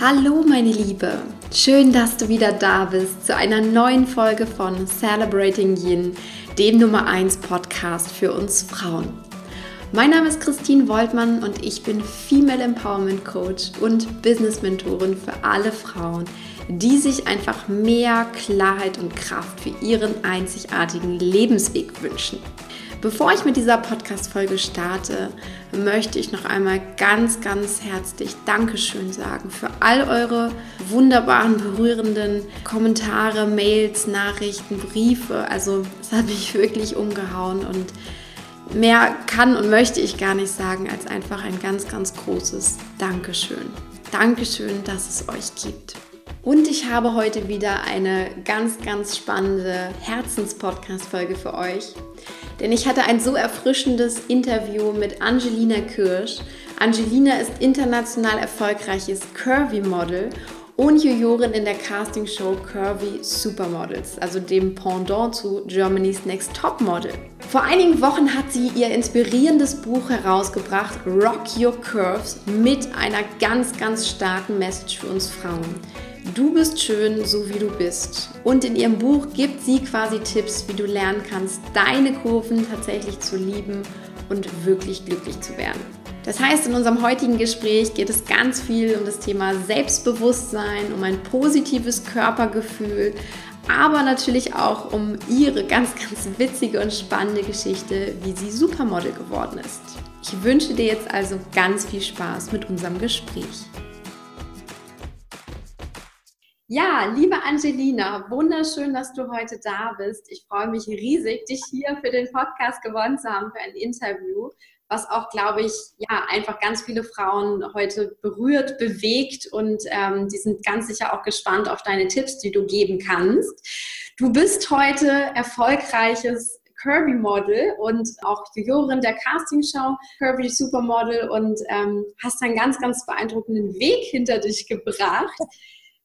Hallo meine Liebe, schön, dass du wieder da bist zu einer neuen Folge von Celebrating Yin, dem Nummer 1 Podcast für uns Frauen. Mein Name ist Christine Woltmann und ich bin Female Empowerment Coach und Business Mentorin für alle Frauen, die sich einfach mehr Klarheit und Kraft für ihren einzigartigen Lebensweg wünschen. Bevor ich mit dieser Podcast-Folge starte, möchte ich noch einmal ganz, ganz herzlich Dankeschön sagen für all eure wunderbaren, berührenden Kommentare, Mails, Nachrichten, Briefe. Also, es hat mich wirklich umgehauen und mehr kann und möchte ich gar nicht sagen als einfach ein ganz, ganz großes Dankeschön. Dankeschön, dass es euch gibt. Und ich habe heute wieder eine ganz, ganz spannende Herzens-Podcast-Folge für euch. Denn ich hatte ein so erfrischendes Interview mit Angelina Kirsch. Angelina ist international erfolgreiches Curvy-Model und Jurorin in der Castingshow Curvy Supermodels, also dem Pendant zu Germany's Next Top Model. Vor einigen Wochen hat sie ihr inspirierendes Buch herausgebracht, Rock Your Curves, mit einer ganz, ganz starken Message für uns Frauen. Du bist schön, so wie du bist. Und in ihrem Buch gibt sie quasi Tipps, wie du lernen kannst, deine Kurven tatsächlich zu lieben und wirklich glücklich zu werden. Das heißt, in unserem heutigen Gespräch geht es ganz viel um das Thema Selbstbewusstsein, um ein positives Körpergefühl, aber natürlich auch um ihre ganz, ganz witzige und spannende Geschichte, wie sie Supermodel geworden ist. Ich wünsche dir jetzt also ganz viel Spaß mit unserem Gespräch. Ja, liebe Angelina, wunderschön, dass du heute da bist. Ich freue mich riesig, dich hier für den Podcast gewonnen zu haben, für ein Interview, was auch, glaube ich, ja, einfach ganz viele Frauen heute berührt, bewegt und ähm, die sind ganz sicher auch gespannt auf deine Tipps, die du geben kannst. Du bist heute erfolgreiches Kirby Model und auch Jurorin der Castingshow Kirby Supermodel und ähm, hast einen ganz, ganz beeindruckenden Weg hinter dich gebracht.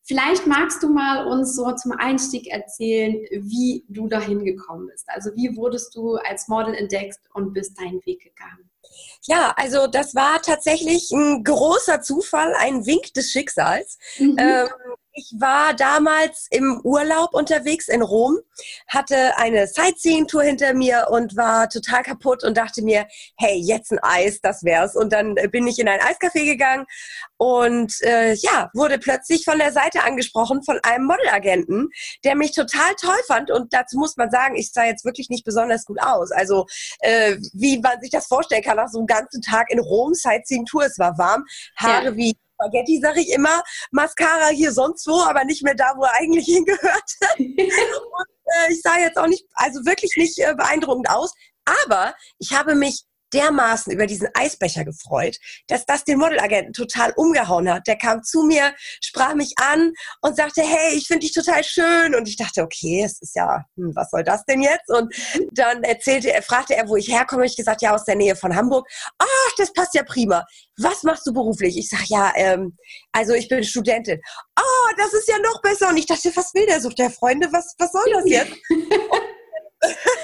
Vielleicht magst du mal uns so zum Einstieg erzählen, wie du dahin gekommen bist. Also wie wurdest du als Model entdeckt und bist deinen Weg gegangen? Ja, also das war tatsächlich ein großer Zufall, ein Wink des Schicksals. Mhm. Ähm, ich war damals im Urlaub unterwegs in Rom, hatte eine Sightseeing-Tour hinter mir und war total kaputt und dachte mir, hey, jetzt ein Eis, das wär's. Und dann bin ich in ein Eiscafé gegangen und äh, ja, wurde plötzlich von der Seite angesprochen von einem Modelagenten, der mich total toll fand. Und dazu muss man sagen, ich sah jetzt wirklich nicht besonders gut aus. Also äh, wie man sich das vorstellen kann, nach so einem ganzen Tag in Rom Sightseeing-Tour, es war warm, Haare ja. wie Spaghetti, sage ich immer. Mascara hier sonst wo, aber nicht mehr da, wo er eigentlich hingehört. und äh, ich sah jetzt auch nicht, also wirklich nicht äh, beeindruckend aus. Aber ich habe mich dermaßen über diesen Eisbecher gefreut, dass das den Modelagenten total umgehauen hat. Der kam zu mir, sprach mich an und sagte, hey, ich finde dich total schön. Und ich dachte, okay, es ist ja, hm, was soll das denn jetzt? Und dann erzählte er, fragte er, wo ich herkomme. Ich gesagt, ja, aus der Nähe von Hamburg. Ach, das passt ja prima. Was machst du beruflich? Ich sage, ja, ähm, also ich bin Studentin. Oh, das ist ja noch besser. Und ich dachte, was will der? Sucht der Freunde? Was, was soll das jetzt?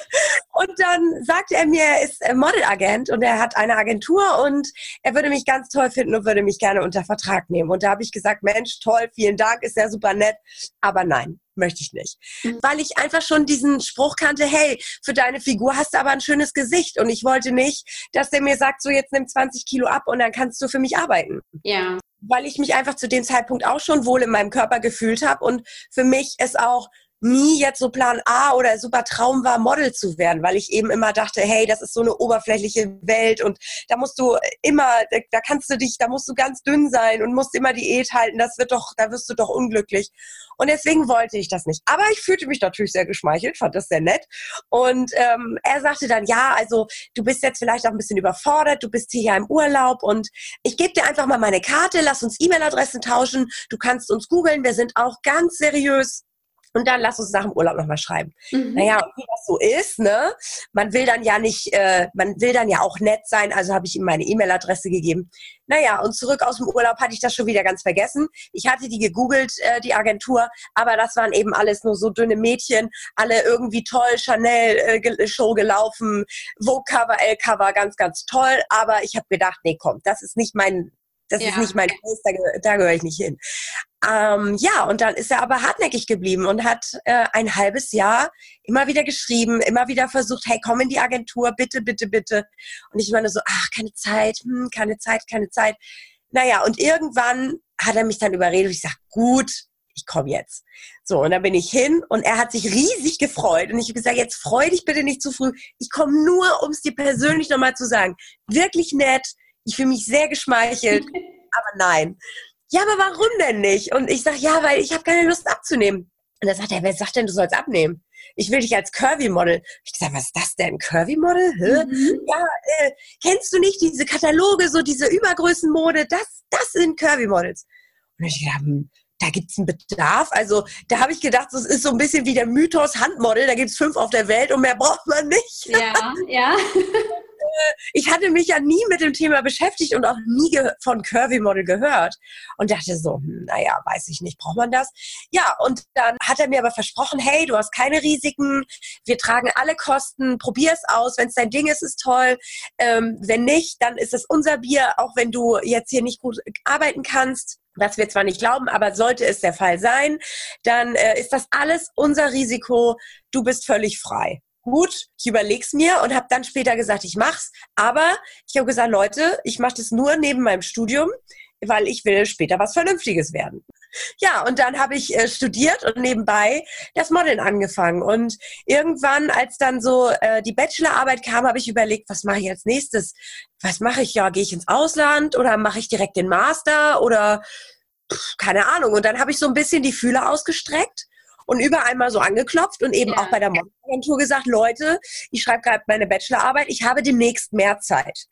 und dann sagte er mir, er ist Modelagent und er hat eine Agentur und er würde mich ganz toll finden und würde mich gerne unter Vertrag nehmen. Und da habe ich gesagt, Mensch, toll, vielen Dank, ist ja super nett, aber nein, möchte ich nicht. Mhm. Weil ich einfach schon diesen Spruch kannte, hey, für deine Figur hast du aber ein schönes Gesicht und ich wollte nicht, dass der mir sagt, so jetzt nimm 20 Kilo ab und dann kannst du für mich arbeiten. Ja. Weil ich mich einfach zu dem Zeitpunkt auch schon wohl in meinem Körper gefühlt habe und für mich es auch nie jetzt so Plan A oder super Traum war, Model zu werden, weil ich eben immer dachte, hey, das ist so eine oberflächliche Welt und da musst du immer, da kannst du dich, da musst du ganz dünn sein und musst immer Diät halten, das wird doch, da wirst du doch unglücklich. Und deswegen wollte ich das nicht. Aber ich fühlte mich natürlich sehr geschmeichelt, fand das sehr nett. Und ähm, er sagte dann, ja, also du bist jetzt vielleicht auch ein bisschen überfordert, du bist hier im Urlaub und ich gebe dir einfach mal meine Karte, lass uns E-Mail-Adressen tauschen, du kannst uns googeln, wir sind auch ganz seriös und dann lass uns nach dem Urlaub nochmal schreiben. Mhm. Naja, wie das so ist, ne? Man will dann ja nicht, äh, man will dann ja auch nett sein, also habe ich ihm meine E-Mail-Adresse gegeben. Naja, und zurück aus dem Urlaub hatte ich das schon wieder ganz vergessen. Ich hatte die gegoogelt, äh, die Agentur, aber das waren eben alles nur so dünne Mädchen, alle irgendwie toll, Chanel-Show äh, gelaufen, Vogue-Cover, L-Cover, ganz, ganz toll. Aber ich habe gedacht, nee, komm, das ist nicht mein Das ja. ist nicht mein Place, da, da gehöre ich nicht hin. Ähm, ja, und dann ist er aber hartnäckig geblieben und hat äh, ein halbes Jahr immer wieder geschrieben, immer wieder versucht, hey, komm in die Agentur, bitte, bitte, bitte. Und ich meine so, ach, keine Zeit, hm, keine Zeit, keine Zeit. Naja, und irgendwann hat er mich dann überredet. Ich sag, gut, ich komme jetzt. So, und dann bin ich hin und er hat sich riesig gefreut. Und ich habe gesagt, jetzt freu dich bitte nicht zu früh. Ich komme nur, um es dir persönlich nochmal zu sagen. Wirklich nett. Ich fühle mich sehr geschmeichelt. aber nein. Ja, aber warum denn nicht? Und ich sage, ja, weil ich habe keine Lust abzunehmen. Und dann sagt er, wer sagt denn, du sollst abnehmen? Ich will dich als Curvy-Model. Ich sage, was ist das denn? Curvy-Model? Mhm. Ja, äh, kennst du nicht diese Kataloge, so diese Übergrößenmode? Das, das sind Curvy-Models. Und ich dachte, hm, da gibt's einen Bedarf. Also da habe ich gedacht, das ist so ein bisschen wie der Mythos Handmodel. Da gibt's fünf auf der Welt und mehr braucht man nicht. Ja, ja. ich hatte mich ja nie mit dem Thema beschäftigt und auch nie von Curvy Model gehört und dachte so, hm, naja, weiß ich nicht, braucht man das? Ja, und dann hat er mir aber versprochen, hey, du hast keine Risiken, wir tragen alle Kosten, probier es aus, wenn es dein Ding ist, ist toll. Ähm, wenn nicht, dann ist es unser Bier, auch wenn du jetzt hier nicht gut arbeiten kannst was wir zwar nicht glauben, aber sollte es der Fall sein, dann äh, ist das alles unser Risiko. Du bist völlig frei gut, ich überleg's mir und habe dann später gesagt, ich mach's. Aber ich habe gesagt, Leute, ich mache das nur neben meinem Studium, weil ich will später was Vernünftiges werden. Ja, und dann habe ich äh, studiert und nebenbei das Modeln angefangen. Und irgendwann, als dann so äh, die Bachelorarbeit kam, habe ich überlegt, was mache ich als nächstes? Was mache ich? Ja, gehe ich ins Ausland oder mache ich direkt den Master oder pff, keine Ahnung. Und dann habe ich so ein bisschen die Fühler ausgestreckt und überall mal so angeklopft und eben ja. auch bei der Modelagentur gesagt, Leute, ich schreibe gerade meine Bachelorarbeit, ich habe demnächst mehr Zeit.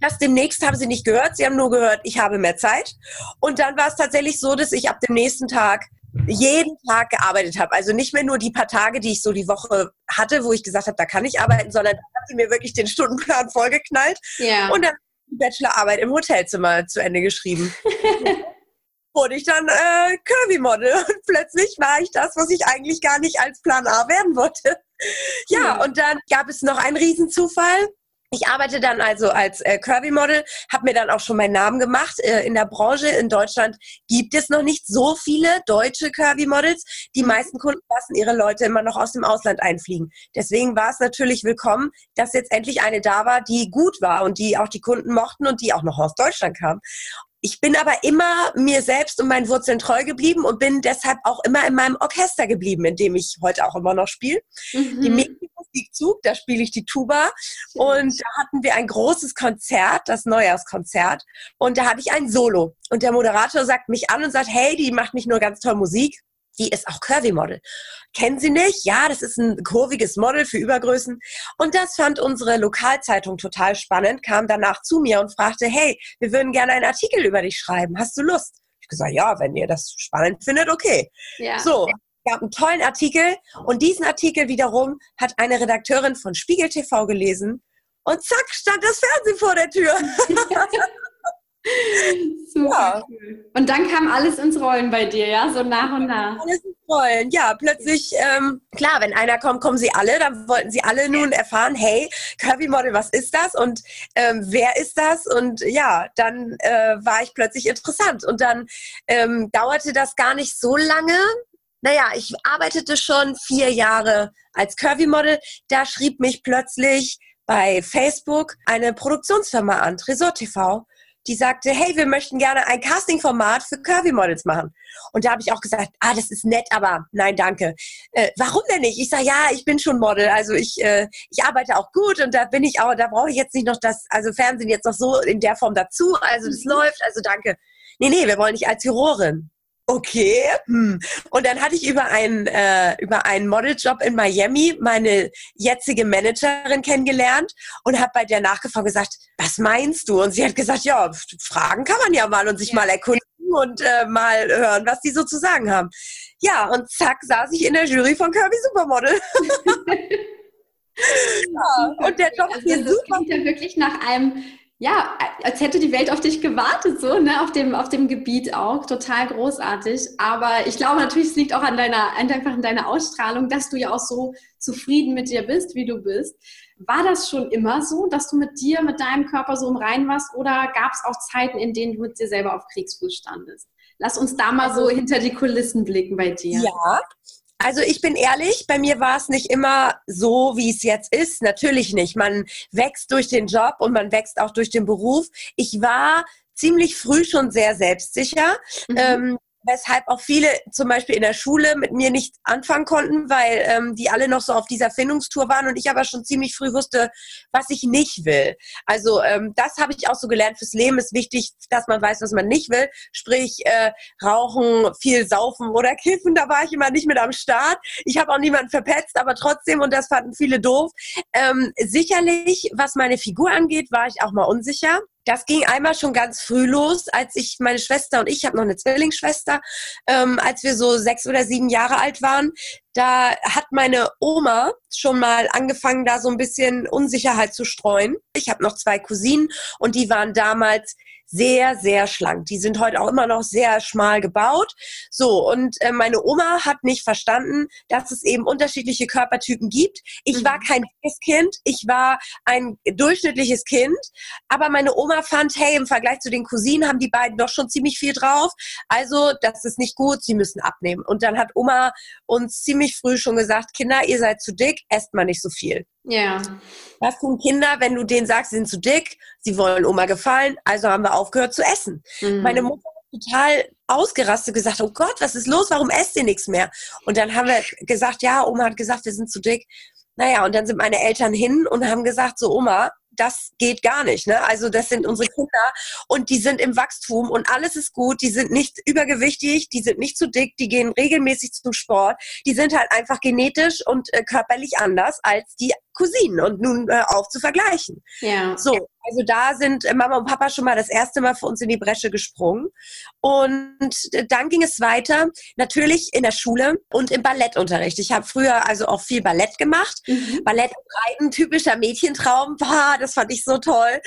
Das demnächst haben sie nicht gehört, sie haben nur gehört, ich habe mehr Zeit. Und dann war es tatsächlich so, dass ich ab dem nächsten Tag jeden Tag gearbeitet habe. Also nicht mehr nur die paar Tage, die ich so die Woche hatte, wo ich gesagt habe, da kann ich arbeiten, sondern da hat sie mir wirklich den Stundenplan vollgeknallt. Ja. Und dann die Bachelorarbeit im Hotelzimmer zu Ende geschrieben. wurde ich dann äh, Kirby-Model und plötzlich war ich das, was ich eigentlich gar nicht als Plan A werden wollte. Ja, mhm. und dann gab es noch einen Riesenzufall. Ich arbeite dann also als äh, Kirby-Model, habe mir dann auch schon meinen Namen gemacht. Äh, in der Branche in Deutschland gibt es noch nicht so viele deutsche Kirby-Models. Die meisten Kunden lassen ihre Leute immer noch aus dem Ausland einfliegen. Deswegen war es natürlich willkommen, dass jetzt endlich eine da war, die gut war und die auch die Kunden mochten und die auch noch aus Deutschland kam. Ich bin aber immer mir selbst und meinen Wurzeln treu geblieben und bin deshalb auch immer in meinem Orchester geblieben, in dem ich heute auch immer noch spiele. Mhm. Die Musikzug, da spiele ich die Tuba. Und da hatten wir ein großes Konzert, das Neujahrskonzert. Und da hatte ich ein Solo. Und der Moderator sagt mich an und sagt, hey, die macht nicht nur ganz toll Musik, die ist auch Curvy-Model. Kennen Sie nicht? Ja, das ist ein kurviges Model für Übergrößen. Und das fand unsere Lokalzeitung total spannend, kam danach zu mir und fragte, hey, wir würden gerne einen Artikel über dich schreiben. Hast du Lust? Ich gesagt, ja, wenn ihr das spannend findet, okay. Ja. So, gab einen tollen Artikel und diesen Artikel wiederum hat eine Redakteurin von Spiegel TV gelesen und zack stand das Fernsehen vor der Tür. Super ja. cool. Und dann kam alles ins Rollen bei dir, ja, so nach und nach. Alles ins Rollen, ja. Plötzlich, ähm, klar, wenn einer kommt, kommen sie alle. Dann wollten sie alle nun erfahren, hey, Kirby Model, was ist das? Und ähm, wer ist das? Und ja, dann äh, war ich plötzlich interessant. Und dann ähm, dauerte das gar nicht so lange. Naja, ich arbeitete schon vier Jahre als Curvy Model. Da schrieb mich plötzlich bei Facebook eine Produktionsfirma an, Tresor TV die sagte, hey, wir möchten gerne ein Casting-Format für Curvy-Models machen. Und da habe ich auch gesagt, ah, das ist nett, aber nein, danke. Äh, warum denn nicht? Ich sage, ja, ich bin schon Model, also ich, äh, ich arbeite auch gut und da bin ich auch, da brauche ich jetzt nicht noch das, also Fernsehen jetzt noch so in der Form dazu, also das mhm. läuft, also danke. Nee, nee, wir wollen dich als Jurorin okay. Hm. Und dann hatte ich über einen, äh, über einen Modeljob in Miami meine jetzige Managerin kennengelernt und habe bei der nachgefragt gesagt, was meinst du? Und sie hat gesagt, ja, fragen kann man ja mal und sich ja. mal erkunden und äh, mal hören, was die so zu sagen haben. Ja, und zack, saß ich in der Jury von Kirby Supermodel. ja, und der Job also, ist das super. klingt ja wirklich nach einem ja, als hätte die Welt auf dich gewartet, so, ne, auf dem, auf dem Gebiet auch. Total großartig. Aber ich glaube natürlich, es liegt auch an deiner, einfach an deiner Ausstrahlung, dass du ja auch so zufrieden mit dir bist, wie du bist. war das schon immer so, dass du mit dir, mit deinem Körper so im Rein warst oder gab es auch Zeiten, in denen du mit dir selber auf Kriegsfuß standest? Lass uns da mal so also hinter die Kulissen blicken bei dir. Ja, also ich bin ehrlich, bei mir war es nicht immer so, wie es jetzt ist. Natürlich nicht. Man wächst durch den Job und man wächst auch durch den Beruf. Ich war ziemlich früh schon sehr selbstsicher. Mhm. Ähm, weshalb auch viele zum Beispiel in der Schule mit mir nicht anfangen konnten, weil ähm, die alle noch so auf dieser Findungstour waren und ich aber schon ziemlich früh wusste, was ich nicht will. Also ähm, das habe ich auch so gelernt. Fürs Leben ist wichtig, dass man weiß, was man nicht will. Sprich, äh, rauchen, viel saufen oder kiffen, da war ich immer nicht mit am Start. Ich habe auch niemanden verpetzt, aber trotzdem, und das fanden viele doof. Ähm, sicherlich, was meine Figur angeht, war ich auch mal unsicher. Das ging einmal schon ganz früh los, als ich meine Schwester und ich habe noch eine Zwillingsschwester, ähm, als wir so sechs oder sieben Jahre alt waren. Da hat meine Oma schon mal angefangen, da so ein bisschen Unsicherheit zu streuen. Ich habe noch zwei Cousinen und die waren damals sehr, sehr schlank. Die sind heute auch immer noch sehr schmal gebaut. So, und äh, meine Oma hat nicht verstanden, dass es eben unterschiedliche Körpertypen gibt. Ich mhm. war kein dickes Kind, ich war ein durchschnittliches Kind, aber meine Oma fand, hey, im Vergleich zu den Cousinen haben die beiden doch schon ziemlich viel drauf. Also, das ist nicht gut, sie müssen abnehmen. Und dann hat Oma uns ziemlich früh schon gesagt, Kinder, ihr seid zu dick, esst mal nicht so viel. Ja. Was tun Kinder, wenn du denen sagst, sie sind zu dick, sie wollen Oma gefallen, also haben wir aufgehört zu essen. Mhm. Meine Mutter hat total ausgerastet, gesagt, oh Gott, was ist los, warum esst ihr nichts mehr? Und dann haben wir gesagt, ja, Oma hat gesagt, wir sind zu dick. Naja, und dann sind meine Eltern hin und haben gesagt, so Oma, das geht gar nicht. Ne? Also das sind unsere Kinder und die sind im Wachstum und alles ist gut. Die sind nicht übergewichtig, die sind nicht zu dick, die gehen regelmäßig zum Sport. Die sind halt einfach genetisch und äh, körperlich anders als die Cousinen und nun äh, auf zu vergleichen. Ja. So, also da sind äh, Mama und Papa schon mal das erste Mal für uns in die Bresche gesprungen. Und äh, dann ging es weiter, natürlich in der Schule und im Ballettunterricht. Ich habe früher also auch viel Ballett gemacht. Mhm. Ballett reiten, typischer Mädchentraum. Boah, das fand ich so toll.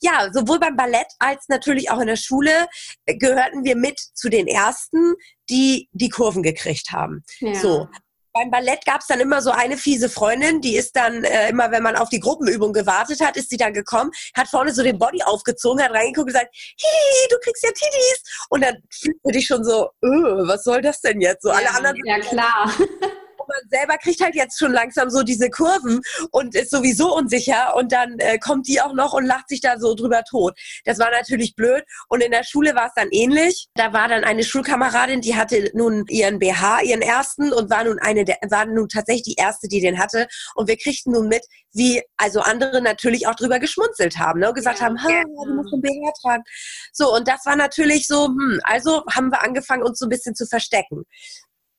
Ja, sowohl beim Ballett als natürlich auch in der Schule äh, gehörten wir mit zu den ersten, die die Kurven gekriegt haben. Ja. So beim Ballett gab es dann immer so eine fiese Freundin, die ist dann äh, immer, wenn man auf die Gruppenübung gewartet hat, ist sie dann gekommen, hat vorne so den Body aufgezogen, hat reingeguckt und gesagt, hihi, du kriegst ja Titties. Und dann fühlte ich schon so, öh, was soll das denn jetzt? So ja, alle anderen. Ja, klar. selber kriegt halt jetzt schon langsam so diese Kurven und ist sowieso unsicher und dann äh, kommt die auch noch und lacht sich da so drüber tot. Das war natürlich blöd und in der Schule war es dann ähnlich. Da war dann eine Schulkameradin, die hatte nun ihren BH, ihren ersten und war nun eine der, war nun tatsächlich die erste, die den hatte und wir kriegten nun mit, wie also andere natürlich auch drüber geschmunzelt haben, ne, und gesagt ja, haben, ha, du musst einen BH tragen. So und das war natürlich so, hm, also haben wir angefangen uns so ein bisschen zu verstecken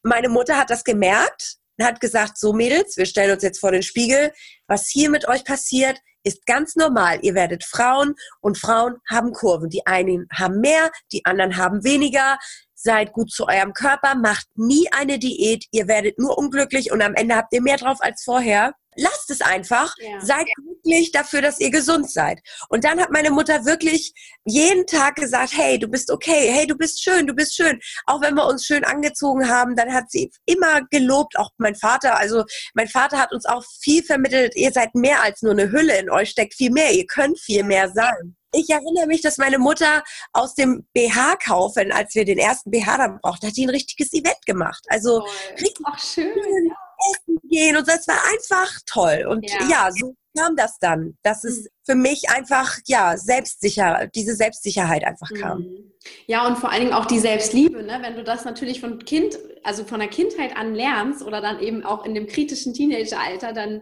meine Mutter hat das gemerkt und hat gesagt, so Mädels, wir stellen uns jetzt vor den Spiegel, was hier mit euch passiert, ist ganz normal. Ihr werdet Frauen und Frauen haben Kurven. Die einen haben mehr, die anderen haben weniger. Seid gut zu eurem Körper, macht nie eine Diät. Ihr werdet nur unglücklich und am Ende habt ihr mehr drauf als vorher lasst es einfach, ja. seid glücklich dafür, dass ihr gesund seid. Und dann hat meine Mutter wirklich jeden Tag gesagt, hey, du bist okay, hey, du bist schön, du bist schön. Auch wenn wir uns schön angezogen haben, dann hat sie immer gelobt, auch mein Vater. Also mein Vater hat uns auch viel vermittelt, ihr seid mehr als nur eine Hülle, in euch steckt viel mehr, ihr könnt viel mehr sein. Ich erinnere mich, dass meine Mutter aus dem BH kaufen, als wir den ersten BH dann brauchten, hat die ein richtiges Event gemacht. Also oh, richtig Ach, schön. Essen gehen und. Es war einfach toll. Und ja, ja so kam das dann, dass es mhm. für mich einfach, ja, selbstsicher, diese Selbstsicherheit einfach kam. Mhm. Ja, und vor allen Dingen auch die Selbstliebe, ne? wenn du das natürlich von Kind, also von der Kindheit an lernst oder dann eben auch in dem kritischen Teenageralter, dann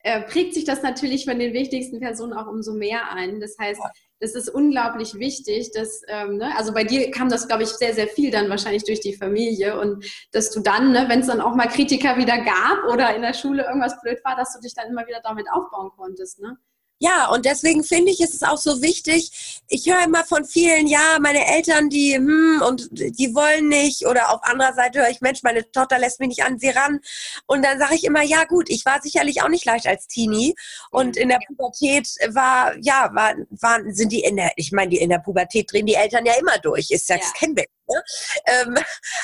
äh, prägt sich das natürlich von den wichtigsten Personen auch umso mehr ein. Das heißt, das ist unglaublich wichtig, dass, ähm, ne, also bei dir kam das, glaube ich, sehr, sehr viel dann wahrscheinlich durch die Familie und dass du dann, ne, wenn es dann auch mal Kritiker wieder gab oder in der Schule irgendwas blöd war, dass du dich dann immer wieder damit aufbauen konntest, ne? Ja, und deswegen finde ich, ist es auch so wichtig. Ich höre immer von vielen, ja, meine Eltern, die, hm, und die wollen nicht. Oder auf anderer Seite höre ich, Mensch, meine Tochter lässt mich nicht an sie ran. Und dann sage ich immer, ja, gut, ich war sicherlich auch nicht leicht als Teenie. Und in der Pubertät war, ja, war, waren, sind die in der, ich meine, die in der Pubertät drehen die Eltern ja immer durch. Ist ja, ja. kennen wir. Ne? Ähm,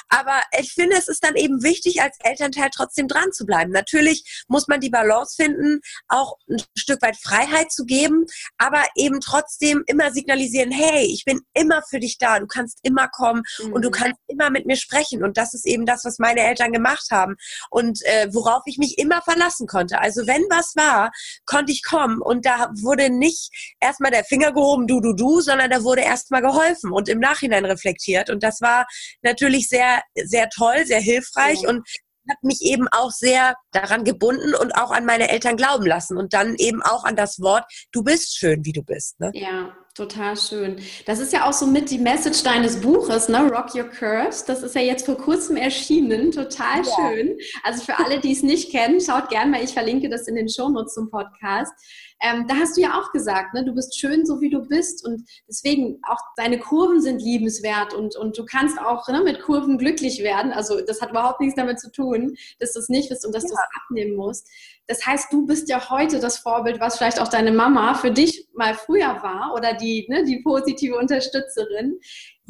aber ich finde, es ist dann eben wichtig, als Elternteil trotzdem dran zu bleiben. Natürlich muss man die Balance finden, auch ein Stück weit Freiheit zu geben, aber eben trotzdem immer signalisieren, hey, ich bin immer für dich da, du kannst immer kommen mhm. und du mhm. kannst immer mit mir sprechen. Und das ist eben das, was meine Eltern gemacht haben und äh, worauf ich mich immer verlassen konnte. Also wenn was war, konnte ich kommen und da wurde nicht erstmal der Finger gehoben, du, du, du, sondern da wurde erstmal geholfen und im Nachhinein reflektiert. Und das war natürlich sehr, sehr toll, sehr hilfreich ja. und hat mich eben auch sehr daran gebunden und auch an meine Eltern glauben lassen und dann eben auch an das Wort, du bist schön, wie du bist. Ne? Ja, Total schön. Das ist ja auch so mit die Message deines Buches, ne? Rock Your Curves. Das ist ja jetzt vor kurzem erschienen. Total ja. schön. Also für alle, die es nicht kennen, schaut gerne mal. Ich verlinke das in den Shownotes zum Podcast. Ähm, da hast du ja auch gesagt, ne, du bist schön, so wie du bist und deswegen auch deine Kurven sind liebenswert und, und du kannst auch ne, mit Kurven glücklich werden. Also das hat überhaupt nichts damit zu tun, dass du es nicht bist und dass ja. du es abnehmen musst. Das heißt, du bist ja heute das Vorbild, was vielleicht auch deine Mama für dich mal früher war oder die, ne, die positive Unterstützerin.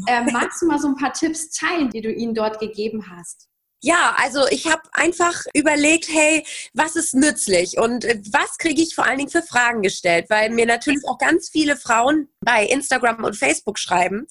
Ähm, magst du mal so ein paar Tipps teilen, die du ihnen dort gegeben hast? Ja, also ich habe einfach überlegt, hey, was ist nützlich und äh, was kriege ich vor allen Dingen für Fragen gestellt, weil mir natürlich auch ganz viele Frauen bei Instagram und Facebook schreiben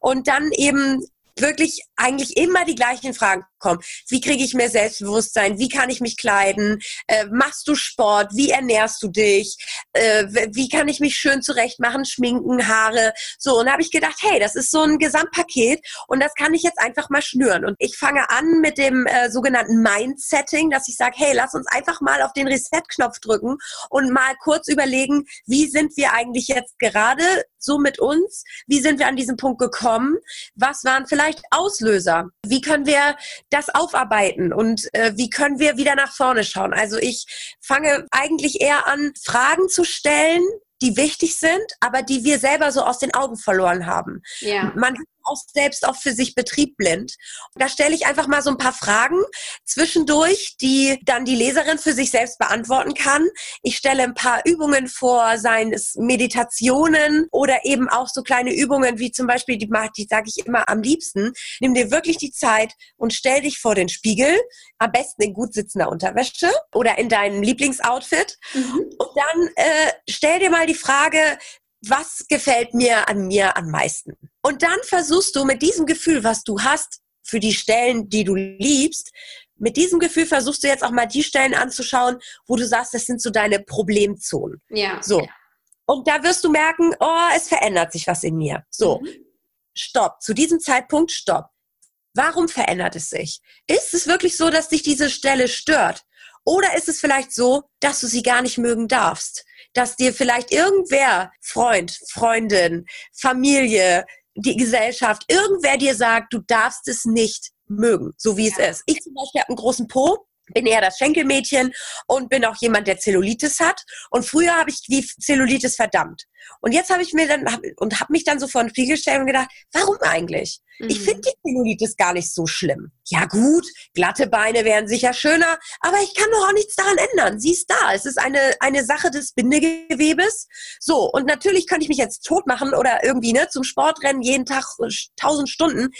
und dann eben wirklich eigentlich immer die gleichen Fragen kommen. Wie kriege ich mehr Selbstbewusstsein? Wie kann ich mich kleiden? Äh, machst du Sport? Wie ernährst du dich? Äh, wie kann ich mich schön zurecht machen? Schminken, Haare. So, und da habe ich gedacht, hey, das ist so ein Gesamtpaket und das kann ich jetzt einfach mal schnüren. Und ich fange an mit dem äh, sogenannten Mindsetting, dass ich sage, hey, lass uns einfach mal auf den Reset-Knopf drücken und mal kurz überlegen, wie sind wir eigentlich jetzt gerade so mit uns? Wie sind wir an diesen Punkt gekommen? Was waren vielleicht Auslöser? Wie können wir das aufarbeiten und äh, wie können wir wieder nach vorne schauen? Also ich fange eigentlich eher an, Fragen zu stellen, die wichtig sind, aber die wir selber so aus den Augen verloren haben. Ja. Man auch selbst auch für sich Betrieb blind. da stelle ich einfach mal so ein paar Fragen zwischendurch, die dann die Leserin für sich selbst beantworten kann. Ich stelle ein paar Übungen vor, seien es Meditationen oder eben auch so kleine Übungen wie zum Beispiel, die, die sage ich immer am liebsten, nimm dir wirklich die Zeit und stell dich vor den Spiegel, am besten in gut sitzender Unterwäsche oder in deinem Lieblingsoutfit mhm. und dann äh, stell dir mal die Frage, was gefällt mir an mir am meisten? Und dann versuchst du mit diesem Gefühl, was du hast für die Stellen, die du liebst, mit diesem Gefühl versuchst du jetzt auch mal die Stellen anzuschauen, wo du sagst, das sind so deine Problemzonen. Ja. So. Und da wirst du merken, oh, es verändert sich was in mir. So. Mhm. Stopp. Zu diesem Zeitpunkt stopp. Warum verändert es sich? Ist es wirklich so, dass dich diese Stelle stört? Oder ist es vielleicht so, dass du sie gar nicht mögen darfst? Dass dir vielleicht irgendwer, Freund, Freundin, Familie, die Gesellschaft, irgendwer dir sagt, du darfst es nicht mögen, so wie ja. es ist. Ich zum Beispiel habe einen großen Po, bin eher das Schenkelmädchen und bin auch jemand, der Zellulitis hat. Und früher habe ich wie Zellulitis verdammt. Und jetzt habe ich mir dann hab, und habe mich dann so vor den Spiegel gestellt und gedacht, warum eigentlich? Mhm. Ich finde die Zellulitis gar nicht so schlimm. Ja gut, glatte Beine wären sicher schöner, aber ich kann doch auch nichts daran ändern. Sie ist da. Es ist eine, eine Sache des Bindegewebes. So, und natürlich könnte ich mich jetzt tot machen oder irgendwie ne, zum Sportrennen jeden Tag tausend Stunden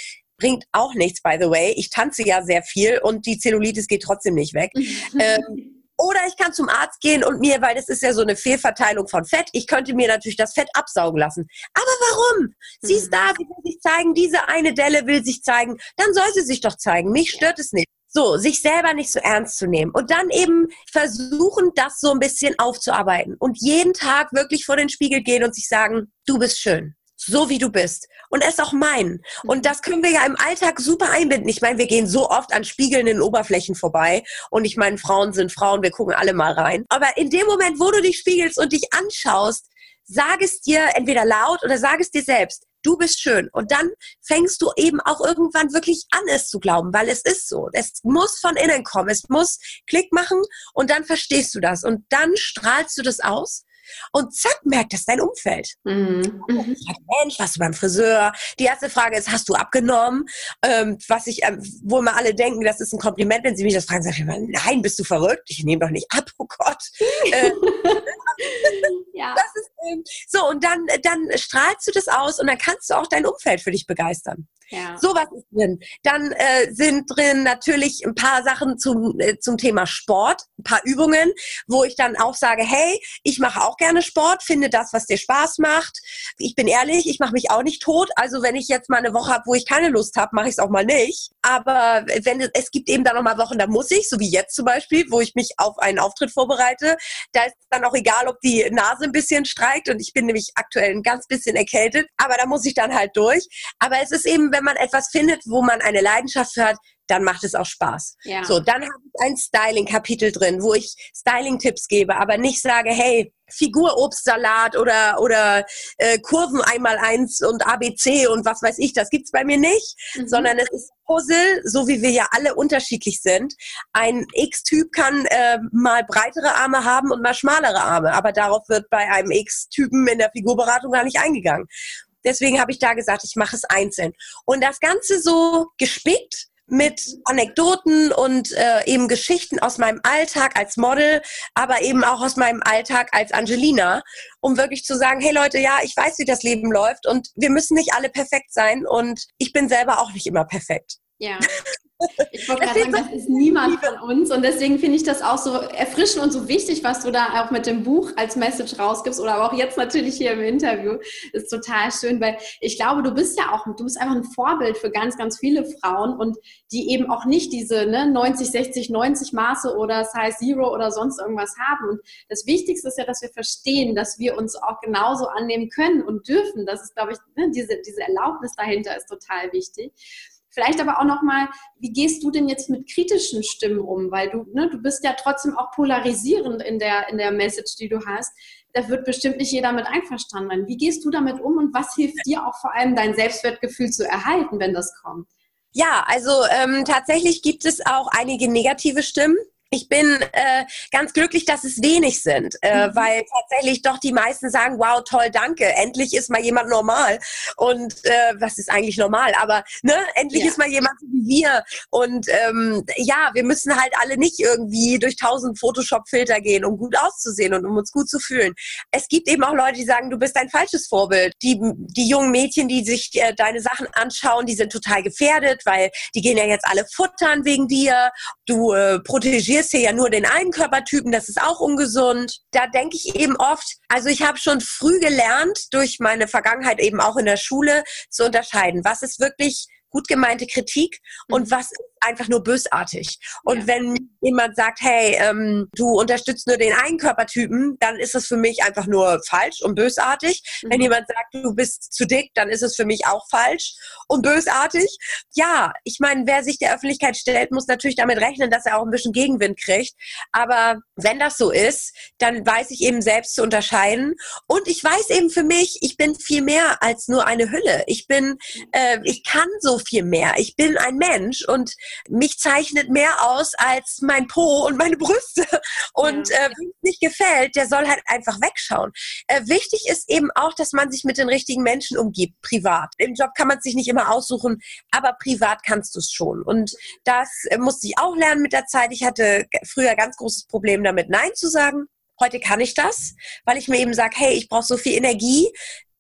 bringt auch nichts, by the way. Ich tanze ja sehr viel und die Zellulitis geht trotzdem nicht weg. ähm, oder ich kann zum Arzt gehen und mir, weil das ist ja so eine Fehlverteilung von Fett, ich könnte mir natürlich das Fett absaugen lassen. Aber warum? Sie ist da, sie will sich zeigen, diese eine Delle will sich zeigen, dann soll sie sich doch zeigen. Mich stört es nicht. So, sich selber nicht so ernst zu nehmen und dann eben versuchen, das so ein bisschen aufzuarbeiten und jeden Tag wirklich vor den Spiegel gehen und sich sagen, du bist schön so wie du bist. Und er ist auch mein. Und mhm. das können wir ja im Alltag super einbinden. Ich meine, wir gehen so oft an spiegelnden Oberflächen vorbei. Und ich meine, Frauen sind Frauen, wir gucken alle mal rein. Aber in dem Moment, wo du dich spiegelst und dich anschaust, sag es dir entweder laut oder sag es dir selbst. Du bist schön. Und dann fängst du eben auch irgendwann wirklich an, es zu glauben, weil es ist so. Es muss von innen kommen. Es muss Klick machen und dann verstehst du das. Und dann strahlst du das aus und zack, merkt das dein Umfeld. Mhm. mhm. Mensch, warst du beim Friseur? Die erste Frage ist, hast du abgenommen? Ähm, was ich, ähm, wo immer alle denken, das ist ein Kompliment, wenn sie mich das fragen, sage ich immer, nein, bist du verrückt? Ich nehme doch nicht ab, oh Gott. Äh, ja. Ist, ähm, so, und dann, dann strahlst du das aus und dann kannst du auch dein Umfeld für dich begeistern. Ja. Sowas ist drin. Dann äh, sind drin natürlich ein paar Sachen zum, äh, zum Thema Sport, ein paar Übungen, wo ich dann auch sage, hey, ich mache auch gerne Sport, finde das, was dir Spaß macht. Ich bin ehrlich, ich mache mich auch nicht tot. Also wenn ich jetzt mal eine Woche habe, wo ich keine Lust habe, mache ich es auch mal nicht. Aber wenn es gibt eben dann noch mal Wochen, da muss ich, so wie jetzt zum Beispiel, wo ich mich auf einen Auftritt vorbereite. Da ist dann auch egal, ob die Nase ein bisschen streikt und ich bin nämlich aktuell ein ganz bisschen erkältet. Aber da muss ich dann halt durch. Aber es ist eben, wenn man etwas findet, wo man eine Leidenschaft hat, dann macht es auch Spaß. Ja. So, dann habe ich ein Styling-Kapitel drin, wo ich Styling-Tipps gebe, aber nicht sage, hey, Figurobstsalat oder, oder äh, Kurven einmal eins und ABC und was weiß ich, das gibt's bei mir nicht, mhm. sondern es ist Puzzle, so wie wir ja alle unterschiedlich sind. Ein X-Typ kann äh, mal breitere Arme haben und mal schmalere Arme, aber darauf wird bei einem X-Typen in der Figurberatung gar nicht eingegangen. Deswegen habe ich da gesagt, ich mache es einzeln. Und das Ganze so gespickt mit Anekdoten und äh, eben Geschichten aus meinem Alltag als Model, aber eben auch aus meinem Alltag als Angelina, um wirklich zu sagen, hey Leute, ja, ich weiß, wie das Leben läuft und wir müssen nicht alle perfekt sein und ich bin selber auch nicht immer perfekt. Ja. Ich wollte gerade sagen, das ist niemand von uns und deswegen finde ich das auch so erfrischend und so wichtig, was du da auch mit dem Buch als Message rausgibst oder auch jetzt natürlich hier im Interview. Das ist total schön, weil ich glaube, du bist ja auch, du bist einfach ein Vorbild für ganz, ganz viele Frauen und die eben auch nicht diese ne, 90, 60, 90 Maße oder Size Zero oder sonst irgendwas haben. Und das Wichtigste ist ja, dass wir verstehen, dass wir uns auch genauso annehmen können und dürfen. Das ist, glaube ich, ne, diese, diese Erlaubnis dahinter ist total wichtig. Vielleicht aber auch nochmal, wie gehst du denn jetzt mit kritischen Stimmen um? Weil du, ne, du bist ja trotzdem auch polarisierend in der, in der Message, die du hast. Da wird bestimmt nicht jeder mit einverstanden. Wie gehst du damit um und was hilft dir auch vor allem, dein Selbstwertgefühl zu erhalten, wenn das kommt? Ja, also ähm, tatsächlich gibt es auch einige negative Stimmen ich bin äh, ganz glücklich, dass es wenig sind, äh, mhm. weil tatsächlich doch die meisten sagen, wow, toll, danke, endlich ist mal jemand normal. Und äh, was ist eigentlich normal? Aber ne, endlich ja. ist mal jemand wie wir. Und ähm, ja, wir müssen halt alle nicht irgendwie durch tausend Photoshop-Filter gehen, um gut auszusehen und um uns gut zu fühlen. Es gibt eben auch Leute, die sagen, du bist ein falsches Vorbild. Die, die jungen Mädchen, die sich äh, deine Sachen anschauen, die sind total gefährdet, weil die gehen ja jetzt alle futtern wegen dir. Du äh, protegierst trainierst hier ja nur den einen Körpertypen, das ist auch ungesund. Da denke ich eben oft, also ich habe schon früh gelernt, durch meine Vergangenheit eben auch in der Schule, zu unterscheiden, was ist wirklich gut gemeinte Kritik und mhm. was einfach nur bösartig. Und ja. wenn jemand sagt, hey, ähm, du unterstützt nur den einen Körpertypen, dann ist es für mich einfach nur falsch und bösartig. Mhm. Wenn jemand sagt, du bist zu dick, dann ist es für mich auch falsch und bösartig. Ja, ich meine, wer sich der Öffentlichkeit stellt, muss natürlich damit rechnen, dass er auch ein bisschen Gegenwind kriegt. Aber wenn das so ist, dann weiß ich eben selbst zu unterscheiden. Und ich weiß eben für mich, ich bin viel mehr als nur eine Hülle. Ich bin, äh, ich kann so viel mehr. Ich bin ein Mensch und mich zeichnet mehr aus als mein Po und meine Brüste. Und ja. äh, wem es nicht gefällt, der soll halt einfach wegschauen. Äh, wichtig ist eben auch, dass man sich mit den richtigen Menschen umgibt, privat. Im Job kann man sich nicht immer aussuchen, aber privat kannst du es schon. Und das äh, musste ich auch lernen mit der Zeit. Ich hatte früher ganz großes Problem damit, Nein zu sagen. Heute kann ich das, weil ich mir eben sage, hey, ich brauche so viel Energie,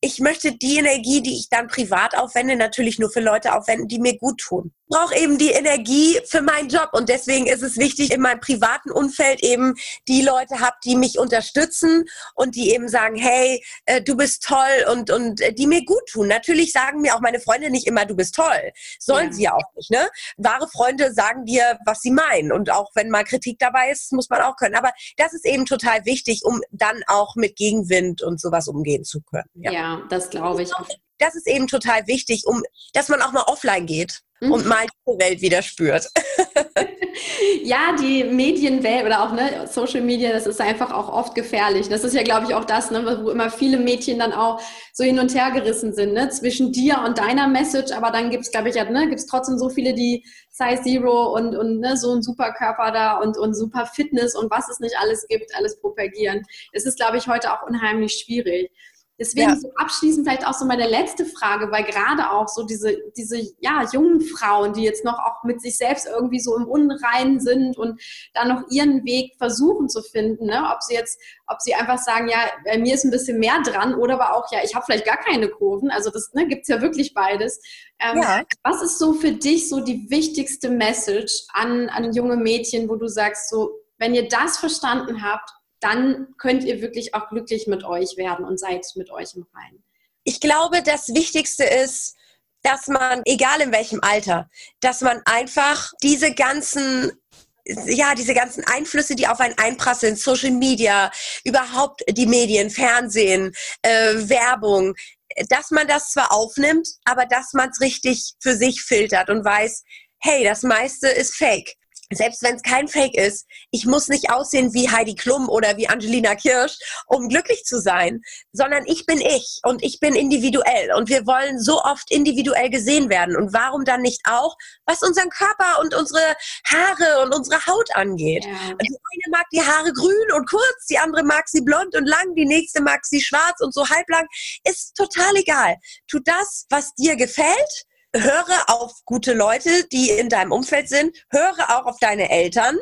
ich möchte die Energie, die ich dann privat aufwende, natürlich nur für Leute aufwenden, die mir gut tun brauche eben die Energie für meinen Job und deswegen ist es wichtig, in meinem privaten Umfeld eben die Leute habe, die mich unterstützen und die eben sagen, hey, äh, du bist toll und, und äh, die mir gut tun. Natürlich sagen mir auch meine Freunde nicht immer, du bist toll. Sollen ja. sie ja auch nicht, ne? Wahre Freunde sagen dir, was sie meinen und auch wenn mal Kritik dabei ist, muss man auch können. Aber das ist eben total wichtig, um dann auch mit Gegenwind und sowas umgehen zu können. Ja, ja das glaube ich. Das ist eben total wichtig, um, dass man auch mal offline geht und mhm. mal die Welt wieder spürt. ja, die Medienwelt oder auch ne, Social Media, das ist einfach auch oft gefährlich. Das ist ja, glaube ich, auch das, ne, wo immer viele Mädchen dann auch so hin und her gerissen sind, ne, zwischen dir und deiner Message. Aber dann gibt es, glaube ich, ja, ne, gibt es trotzdem so viele, die Size Zero und, und ne, so ein super Körper da und, und super Fitness und was es nicht alles gibt, alles propagieren. Es ist, glaube ich, heute auch unheimlich schwierig. Deswegen ja. so abschließend vielleicht auch so meine letzte Frage, weil gerade auch so diese, diese ja, jungen Frauen, die jetzt noch auch mit sich selbst irgendwie so im Unreinen sind und dann noch ihren Weg versuchen zu finden, ne? ob sie jetzt, ob sie einfach sagen, ja, bei mir ist ein bisschen mehr dran oder aber auch, ja, ich habe vielleicht gar keine Kurven, also das ne, gibt es ja wirklich beides. Ähm, ja. Was ist so für dich so die wichtigste Message an, an junge Mädchen, wo du sagst, so, wenn ihr das verstanden habt, dann könnt ihr wirklich auch glücklich mit euch werden und seid mit euch im Reinen. Ich glaube, das Wichtigste ist, dass man, egal in welchem Alter, dass man einfach diese ganzen ja, diese ganzen Einflüsse, die auf einen einprasseln, Social Media, überhaupt die Medien, Fernsehen, äh, Werbung, dass man das zwar aufnimmt, aber dass man es richtig für sich filtert und weiß, hey, das meiste ist fake selbst wenn es kein Fake ist, ich muss nicht aussehen wie Heidi Klum oder wie Angelina Kirsch, um glücklich zu sein, sondern ich bin ich und ich bin individuell und wir wollen so oft individuell gesehen werden. Und warum dann nicht auch, was unseren Körper und unsere Haare und unsere Haut angeht? Ja. Die eine mag die Haare grün und kurz, die andere mag sie blond und lang, die nächste mag sie schwarz und so halblang. Ist total egal. Tu das, was dir gefällt höre auf gute Leute, die in deinem Umfeld sind, höre auch auf deine Eltern.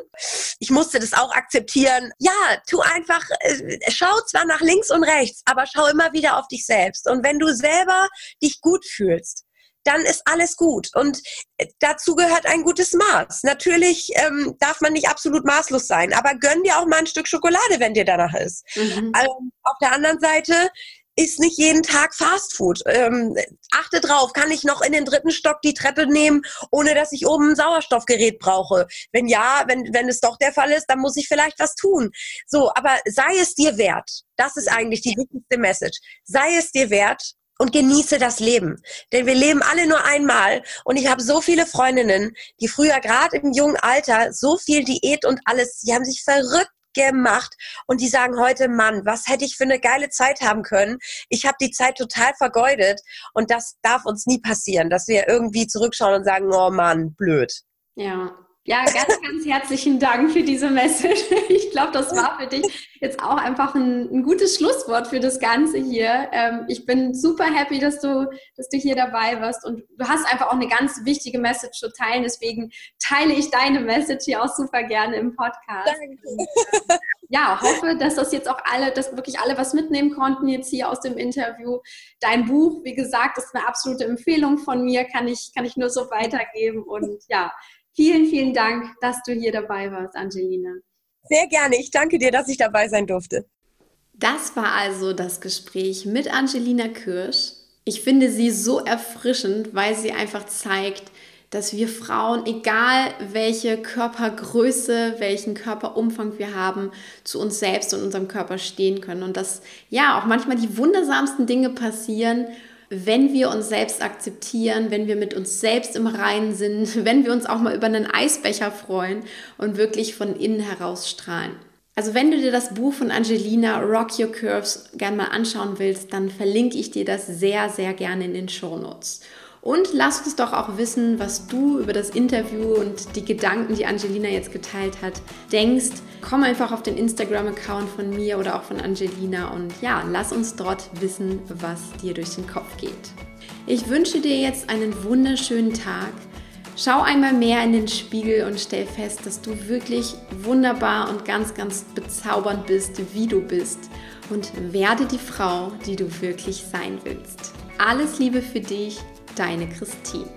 Ich musste das auch akzeptieren. Ja, tu einfach, äh, schau zwar nach links und rechts, aber schau immer wieder auf dich selbst. Und wenn du selber dich gut fühlst, dann ist alles gut. Und äh, dazu gehört ein gutes Maß. Natürlich ähm, darf man nicht absolut maßlos sein, aber gönn dir auch mal ein Stück Schokolade, wenn dir danach ist. Mhm. Ähm, auf der anderen Seite ist nicht jeden Tag Fastfood. Ähm, achte drauf, kann ich noch in den dritten Stock die Treppe nehmen, ohne dass ich oben ein Sauerstoffgerät brauche? Wenn ja, wenn, wenn es doch der Fall ist, dann muss ich vielleicht was tun. So, aber sei es dir wert. Das ist eigentlich die wichtigste Message. Sei es dir wert und genieße das Leben. Denn wir leben alle nur einmal und ich habe so viele Freundinnen, die früher gerade im jungen Alter so viel Diät und alles, die haben sich verrückt gemacht und die sagen heute, Mann, was hätte ich für eine geile Zeit haben können? Ich habe die Zeit total vergeudet und das darf uns nie passieren, dass wir irgendwie zurückschauen und sagen, oh Mann, blöd. Ja, ja, ganz, ganz herzlichen Dank für diese Message. Ich glaube, das war für dich jetzt auch einfach ein, ein gutes Schlusswort für das Ganze hier. Ähm, ich bin super happy, dass du, dass du hier dabei warst und du hast einfach auch eine ganz wichtige Message zu teilen. Deswegen teile ich deine Message hier auch super gerne im Podcast. Danke. Ähm, ja, hoffe, dass das jetzt auch alle, dass wirklich alle was mitnehmen konnten jetzt hier aus dem Interview. Dein Buch, wie gesagt, ist eine absolute Empfehlung von mir, kann ich, kann ich nur so weitergeben und ja, Vielen, vielen Dank, dass du hier dabei warst, Angelina. Sehr gerne. Ich danke dir, dass ich dabei sein durfte. Das war also das Gespräch mit Angelina Kirsch. Ich finde sie so erfrischend, weil sie einfach zeigt, dass wir Frauen, egal welche Körpergröße, welchen Körperumfang wir haben, zu uns selbst und unserem Körper stehen können. Und dass ja auch manchmal die wundersamsten Dinge passieren wenn wir uns selbst akzeptieren, wenn wir mit uns selbst im Reinen sind, wenn wir uns auch mal über einen Eisbecher freuen und wirklich von innen heraus strahlen. Also wenn du dir das Buch von Angelina Rock Your Curves gern mal anschauen willst, dann verlinke ich dir das sehr, sehr gerne in den Show Notes. Und lass uns doch auch wissen, was du über das Interview und die Gedanken, die Angelina jetzt geteilt hat, denkst. Komm einfach auf den Instagram-Account von mir oder auch von Angelina und ja, lass uns dort wissen, was dir durch den Kopf geht. Ich wünsche dir jetzt einen wunderschönen Tag. Schau einmal mehr in den Spiegel und stell fest, dass du wirklich wunderbar und ganz, ganz bezaubernd bist, wie du bist. Und werde die Frau, die du wirklich sein willst. Alles Liebe für dich, deine Christine.